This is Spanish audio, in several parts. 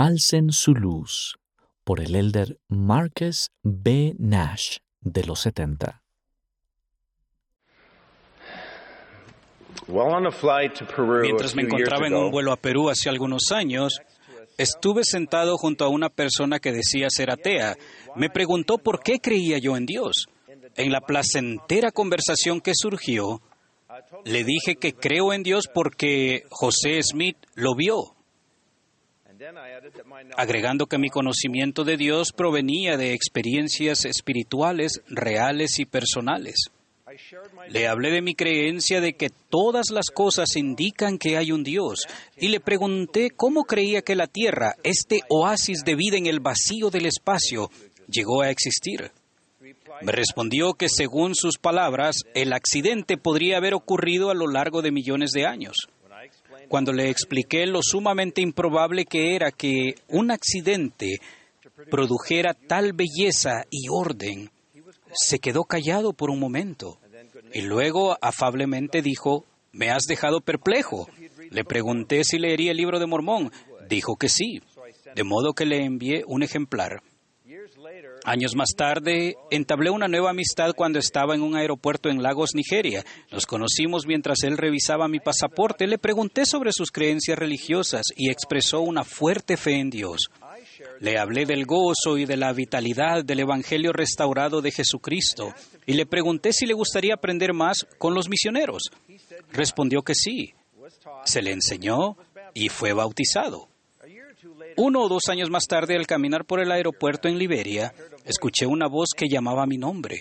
Alcen su luz por el elder Marcus B. Nash de los 70. Mientras me encontraba en un vuelo a Perú hace algunos años, estuve sentado junto a una persona que decía ser atea. Me preguntó por qué creía yo en Dios. En la placentera conversación que surgió, le dije que creo en Dios porque José Smith lo vio, agregando que mi conocimiento de Dios provenía de experiencias espirituales reales y personales. Le hablé de mi creencia de que todas las cosas indican que hay un Dios y le pregunté cómo creía que la Tierra, este oasis de vida en el vacío del espacio, llegó a existir. Me respondió que según sus palabras, el accidente podría haber ocurrido a lo largo de millones de años. Cuando le expliqué lo sumamente improbable que era que un accidente produjera tal belleza y orden, se quedó callado por un momento y luego afablemente dijo, me has dejado perplejo. Le pregunté si leería el libro de Mormón. Dijo que sí, de modo que le envié un ejemplar. Años más tarde, entablé una nueva amistad cuando estaba en un aeropuerto en Lagos, Nigeria. Nos conocimos mientras él revisaba mi pasaporte. Le pregunté sobre sus creencias religiosas y expresó una fuerte fe en Dios. Le hablé del gozo y de la vitalidad del Evangelio restaurado de Jesucristo y le pregunté si le gustaría aprender más con los misioneros. Respondió que sí. Se le enseñó y fue bautizado. Uno o dos años más tarde, al caminar por el aeropuerto en Liberia, escuché una voz que llamaba mi nombre.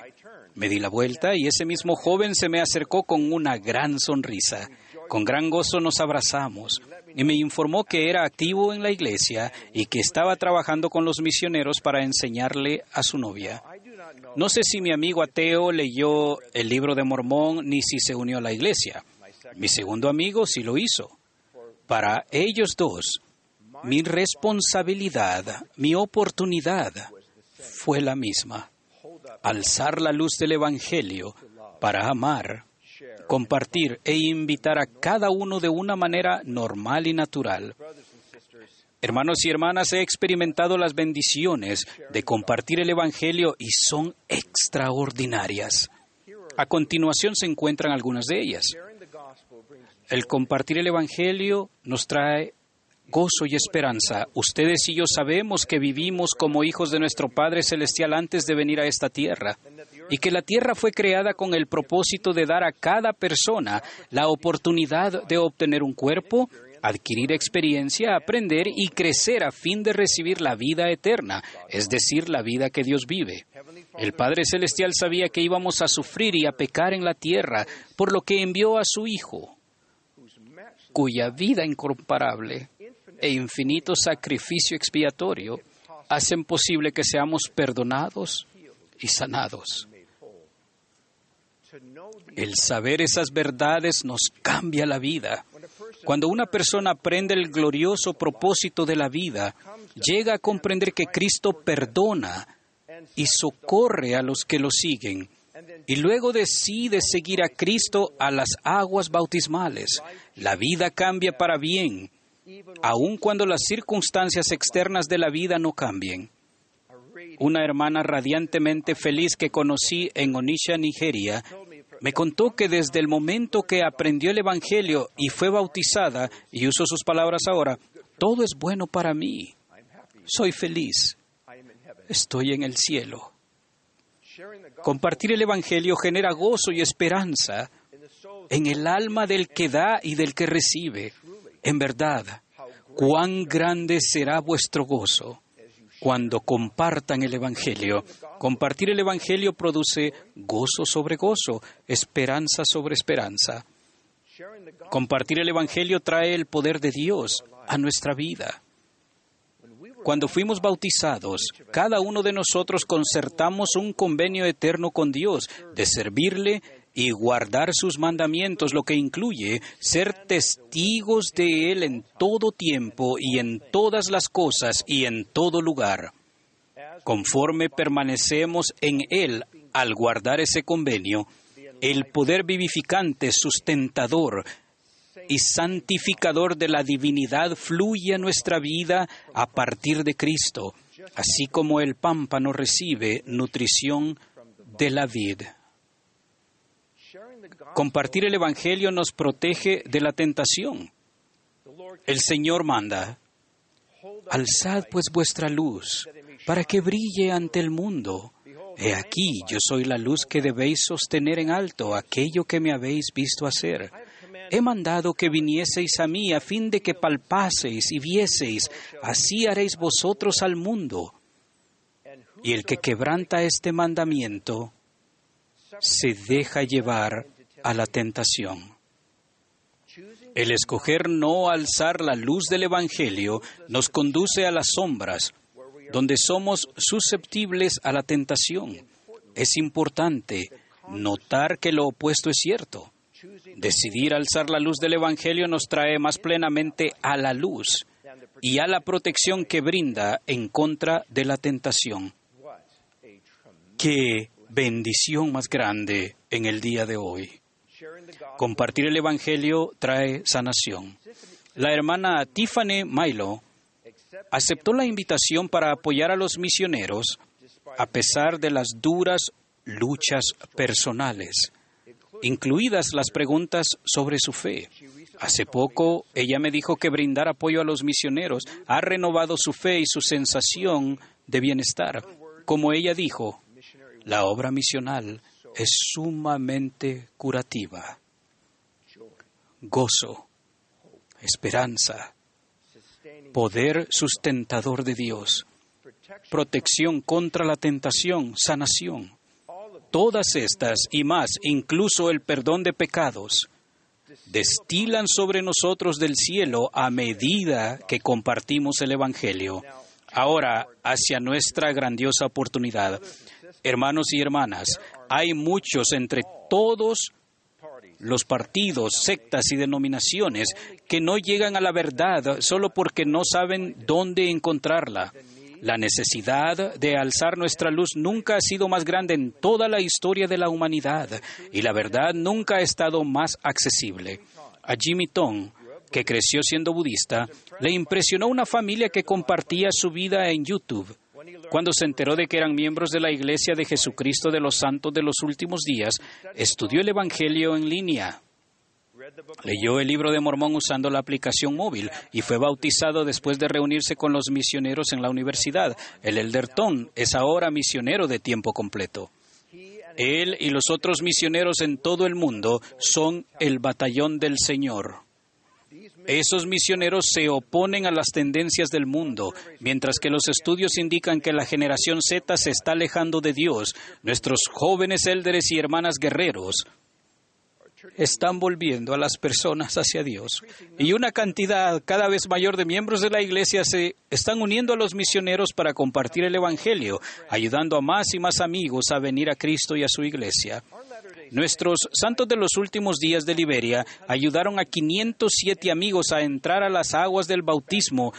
Me di la vuelta y ese mismo joven se me acercó con una gran sonrisa. Con gran gozo nos abrazamos y me informó que era activo en la iglesia y que estaba trabajando con los misioneros para enseñarle a su novia. No sé si mi amigo ateo leyó el libro de Mormón ni si se unió a la iglesia. Mi segundo amigo sí lo hizo. Para ellos dos, mi responsabilidad, mi oportunidad fue la misma. Alzar la luz del Evangelio para amar, compartir e invitar a cada uno de una manera normal y natural. Hermanos y hermanas, he experimentado las bendiciones de compartir el Evangelio y son extraordinarias. A continuación se encuentran algunas de ellas. El compartir el Evangelio nos trae gozo y esperanza. Ustedes y yo sabemos que vivimos como hijos de nuestro Padre Celestial antes de venir a esta tierra y que la tierra fue creada con el propósito de dar a cada persona la oportunidad de obtener un cuerpo, adquirir experiencia, aprender y crecer a fin de recibir la vida eterna, es decir, la vida que Dios vive. El Padre Celestial sabía que íbamos a sufrir y a pecar en la tierra, por lo que envió a su Hijo, cuya vida incomparable e infinito sacrificio expiatorio hacen posible que seamos perdonados y sanados. El saber esas verdades nos cambia la vida. Cuando una persona aprende el glorioso propósito de la vida, llega a comprender que Cristo perdona y socorre a los que lo siguen, y luego decide seguir a Cristo a las aguas bautismales, la vida cambia para bien aun cuando las circunstancias externas de la vida no cambien. Una hermana radiantemente feliz que conocí en Onisha, Nigeria, me contó que desde el momento que aprendió el Evangelio y fue bautizada, y uso sus palabras ahora, todo es bueno para mí. Soy feliz. Estoy en el cielo. Compartir el Evangelio genera gozo y esperanza en el alma del que da y del que recibe. En verdad, cuán grande será vuestro gozo cuando compartan el Evangelio. Compartir el Evangelio produce gozo sobre gozo, esperanza sobre esperanza. Compartir el Evangelio trae el poder de Dios a nuestra vida. Cuando fuimos bautizados, cada uno de nosotros concertamos un convenio eterno con Dios de servirle y guardar sus mandamientos, lo que incluye ser testigos de Él en todo tiempo y en todas las cosas y en todo lugar. Conforme permanecemos en Él al guardar ese convenio, el poder vivificante, sustentador, y santificador de la divinidad fluye a nuestra vida a partir de Cristo, así como el pámpano recibe nutrición de la vid. Compartir el Evangelio nos protege de la tentación. El Señor manda, alzad pues vuestra luz para que brille ante el mundo. He aquí, yo soy la luz que debéis sostener en alto, aquello que me habéis visto hacer. He mandado que vinieseis a mí a fin de que palpaseis y vieseis, así haréis vosotros al mundo. Y el que quebranta este mandamiento se deja llevar a la tentación. El escoger no alzar la luz del Evangelio nos conduce a las sombras, donde somos susceptibles a la tentación. Es importante notar que lo opuesto es cierto. Decidir alzar la luz del Evangelio nos trae más plenamente a la luz y a la protección que brinda en contra de la tentación. Qué bendición más grande en el día de hoy. Compartir el Evangelio trae sanación. La hermana Tiffany Milo aceptó la invitación para apoyar a los misioneros a pesar de las duras luchas personales, incluidas las preguntas sobre su fe. Hace poco ella me dijo que brindar apoyo a los misioneros ha renovado su fe y su sensación de bienestar. Como ella dijo, la obra misional es sumamente curativa. Gozo, esperanza, poder sustentador de Dios, protección contra la tentación, sanación. Todas estas y más, incluso el perdón de pecados, destilan sobre nosotros del cielo a medida que compartimos el Evangelio. Ahora, hacia nuestra grandiosa oportunidad. Hermanos y hermanas, hay muchos entre todos los partidos, sectas y denominaciones que no llegan a la verdad solo porque no saben dónde encontrarla. La necesidad de alzar nuestra luz nunca ha sido más grande en toda la historia de la humanidad y la verdad nunca ha estado más accesible. A Jimmy Tong, que creció siendo budista, le impresionó una familia que compartía su vida en YouTube. Cuando se enteró de que eran miembros de la Iglesia de Jesucristo de los Santos de los Últimos Días, estudió el Evangelio en línea. Leyó el libro de Mormón usando la aplicación móvil y fue bautizado después de reunirse con los misioneros en la universidad. El Elder Tom es ahora misionero de tiempo completo. Él y los otros misioneros en todo el mundo son el batallón del Señor. Esos misioneros se oponen a las tendencias del mundo, mientras que los estudios indican que la generación Z se está alejando de Dios. Nuestros jóvenes élderes y hermanas guerreros están volviendo a las personas hacia Dios. Y una cantidad cada vez mayor de miembros de la Iglesia se están uniendo a los misioneros para compartir el Evangelio, ayudando a más y más amigos a venir a Cristo y a su Iglesia. Nuestros santos de los últimos días de Liberia ayudaron a 507 amigos a entrar a las aguas del bautismo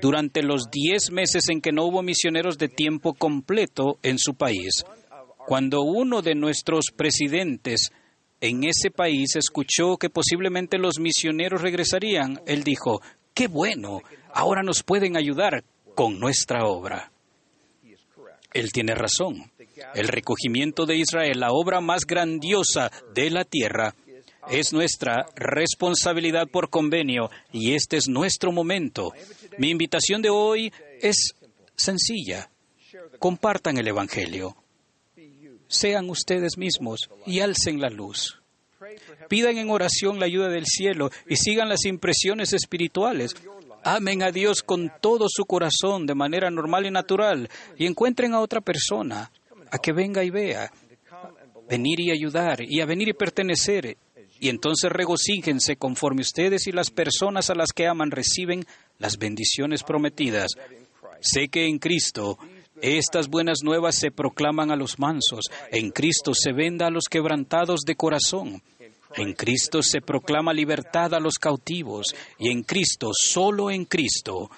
durante los 10 meses en que no hubo misioneros de tiempo completo en su país. Cuando uno de nuestros presidentes en ese país escuchó que posiblemente los misioneros regresarían, él dijo, qué bueno, ahora nos pueden ayudar con nuestra obra. Él tiene razón. El recogimiento de Israel, la obra más grandiosa de la tierra, es nuestra responsabilidad por convenio y este es nuestro momento. Mi invitación de hoy es sencilla. Compartan el Evangelio. Sean ustedes mismos y alcen la luz. Pidan en oración la ayuda del cielo y sigan las impresiones espirituales. Amen a Dios con todo su corazón de manera normal y natural y encuentren a otra persona a que venga y vea, venir y ayudar y a venir y pertenecer. Y entonces regocíjense conforme ustedes y las personas a las que aman reciben las bendiciones prometidas. Sé que en Cristo estas buenas nuevas se proclaman a los mansos, en Cristo se venda a los quebrantados de corazón, en Cristo se proclama libertad a los cautivos, y en Cristo, solo en Cristo,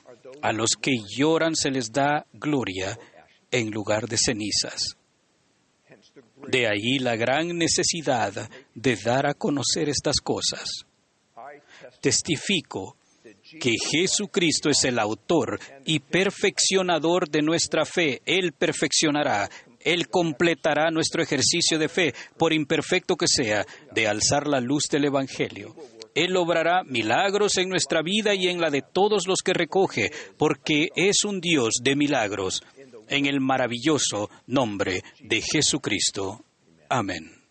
a los que lloran se les da gloria en lugar de cenizas. De ahí la gran necesidad de dar a conocer estas cosas. testifico que Jesucristo es el autor y perfeccionador de nuestra fe. Él perfeccionará, Él completará nuestro ejercicio de fe, por imperfecto que sea, de alzar la luz del Evangelio. Él obrará milagros en nuestra vida y en la de todos los que recoge, porque es un Dios de milagros, en el maravilloso nombre de Jesucristo. Amén.